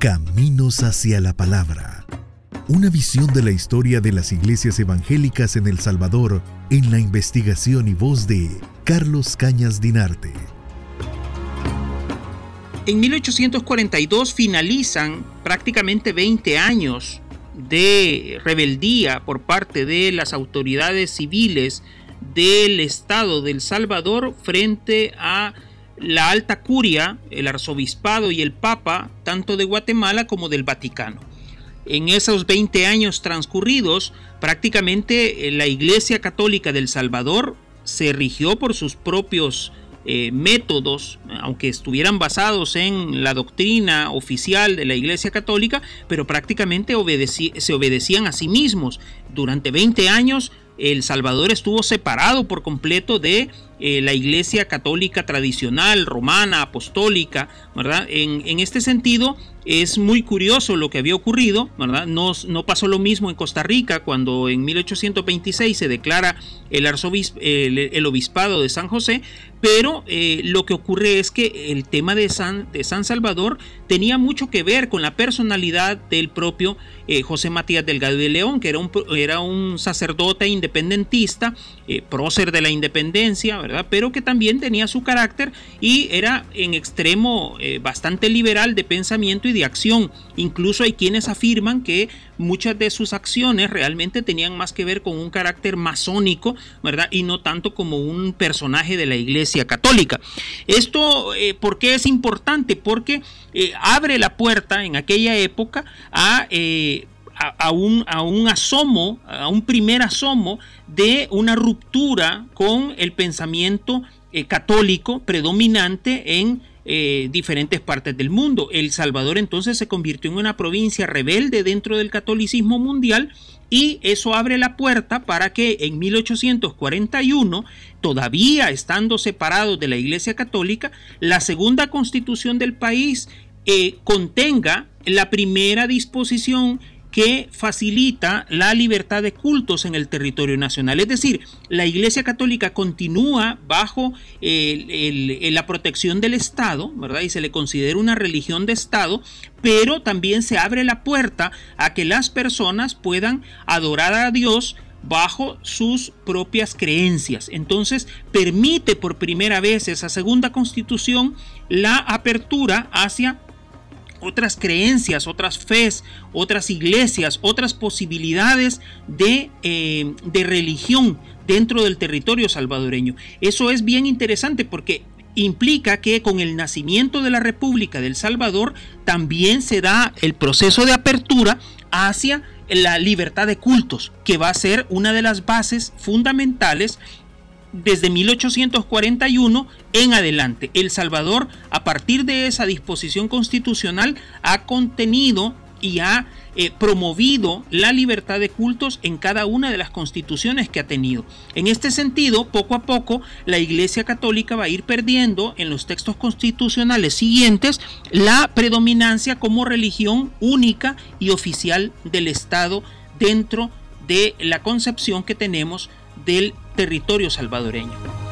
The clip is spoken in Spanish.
Caminos hacia la Palabra. Una visión de la historia de las iglesias evangélicas en El Salvador en la investigación y voz de Carlos Cañas Dinarte. En 1842 finalizan prácticamente 20 años de rebeldía por parte de las autoridades civiles del Estado del Salvador frente a la alta curia, el arzobispado y el papa, tanto de Guatemala como del Vaticano. En esos 20 años transcurridos, prácticamente eh, la Iglesia Católica del Salvador se rigió por sus propios eh, métodos, aunque estuvieran basados en la doctrina oficial de la Iglesia Católica, pero prácticamente se obedecían a sí mismos. Durante 20 años el Salvador estuvo separado por completo de eh, la iglesia católica tradicional, romana, apostólica, ¿verdad? En, en, este sentido, es muy curioso lo que había ocurrido, ¿verdad? No, no pasó lo mismo en Costa Rica cuando en 1826 se declara el, el, obispado de San José, pero eh, lo que ocurre es que el tema de San, de San Salvador tenía mucho que ver con la personalidad del propio eh, José Matías Delgado de León, que era un, era un sacerdote independentista, prócer de la independencia, ¿verdad? Pero que también tenía su carácter y era en extremo eh, bastante liberal de pensamiento y de acción. Incluso hay quienes afirman que muchas de sus acciones realmente tenían más que ver con un carácter masónico, ¿verdad? Y no tanto como un personaje de la Iglesia Católica. Esto, eh, ¿por qué es importante? Porque eh, abre la puerta en aquella época a a, un, a, un, asomo, a un primer asomo de una ruptura con el pensamiento eh, católico predominante en eh, diferentes partes del mundo. El Salvador entonces se convirtió en una provincia rebelde dentro del catolicismo mundial y eso abre la puerta para que en 1841, todavía estando separados de la Iglesia Católica, la segunda constitución del país eh, contenga la primera disposición que facilita la libertad de cultos en el territorio nacional. Es decir, la Iglesia Católica continúa bajo la protección del Estado, ¿verdad? Y se le considera una religión de Estado, pero también se abre la puerta a que las personas puedan adorar a Dios bajo sus propias creencias. Entonces permite por primera vez esa segunda constitución la apertura hacia otras creencias, otras fes, otras iglesias, otras posibilidades de, eh, de religión dentro del territorio salvadoreño. Eso es bien interesante porque implica que con el nacimiento de la República del Salvador también se da el proceso de apertura hacia la libertad de cultos, que va a ser una de las bases fundamentales desde 1841 en adelante. El Salvador, a partir de esa disposición constitucional, ha contenido y ha eh, promovido la libertad de cultos en cada una de las constituciones que ha tenido. En este sentido, poco a poco, la Iglesia Católica va a ir perdiendo en los textos constitucionales siguientes la predominancia como religión única y oficial del Estado dentro de la concepción que tenemos del territorio salvadoreño.